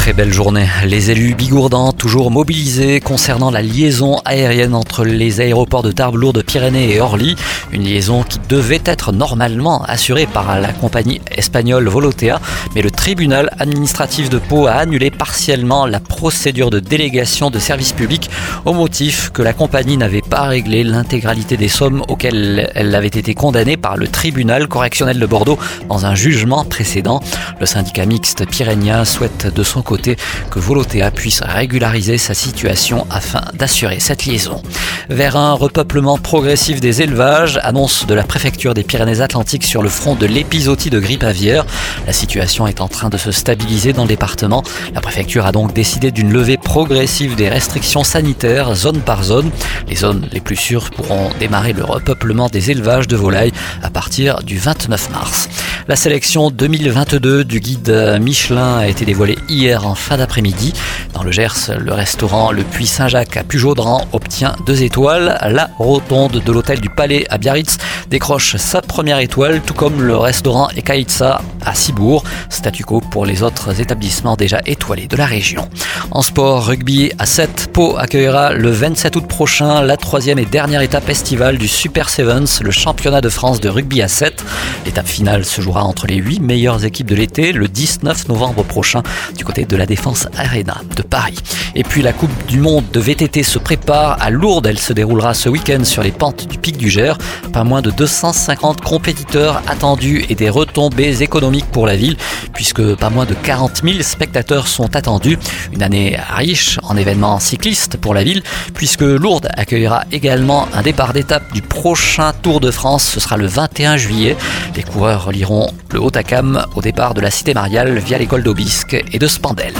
très belle journée. Les élus bigourdans toujours mobilisés concernant la liaison aérienne entre les aéroports de Tarbes, Pyrénées et Orly. Une liaison qui devait être normalement assurée par la compagnie espagnole Volotea, mais le tribunal administratif de Pau a annulé partiellement la procédure de délégation de services publics au motif que la compagnie n'avait pas réglé l'intégralité des sommes auxquelles elle avait été condamnée par le tribunal correctionnel de Bordeaux dans un jugement précédent. Le syndicat mixte pyrénéen souhaite de son côté que Volotea puisse régulariser sa situation afin d'assurer cette liaison. Vers un repeuplement progressif des élevages, annonce de la préfecture des Pyrénées-Atlantiques sur le front de l'épisodie de grippe aviaire. La situation est en train de se stabiliser dans le département. La préfecture a donc décidé d'une levée progressive des restrictions sanitaires zone par zone. Les zones les plus sûres pourront démarrer le repeuplement des élevages de volailles à partir du 29 mars. La sélection 2022 du guide Michelin a été dévoilée hier en fin d'après-midi. Dans le Gers, le restaurant Le Puy Saint-Jacques à Pujaudran obtient deux étoiles. La rotonde de l'hôtel du Palais à Biarritz décroche sa première étoile, tout comme le restaurant Ekaïtsa à Cibourg. Statu quo pour les autres établissements déjà étoilés de la région. En sport, rugby à 7, Pau accueillera le 27 août prochain la troisième et dernière étape estivale du Super Sevens, le championnat de France de rugby à 7. L'étape finale se jouera entre les 8 meilleures équipes de l'été le 19 novembre prochain du côté de la Défense Arena de Paris. Et puis la Coupe du Monde de VTT se prépare à Lourdes. Elle se déroulera ce week-end sur les pentes du Pic du Gers. Pas moins de 250 compétiteurs attendus et des retombées économiques pour la ville puisque pas moins de 40 000 spectateurs sont attendus. Une année riche en événements cyclistes pour la ville puisque Lourdes accueillera également un départ d'étape du prochain Tour de France. Ce sera le 21 juillet. Les coureurs relieront le Haut-Acam au départ de la Cité Mariale via l'école d'Aubisque et de Spandel.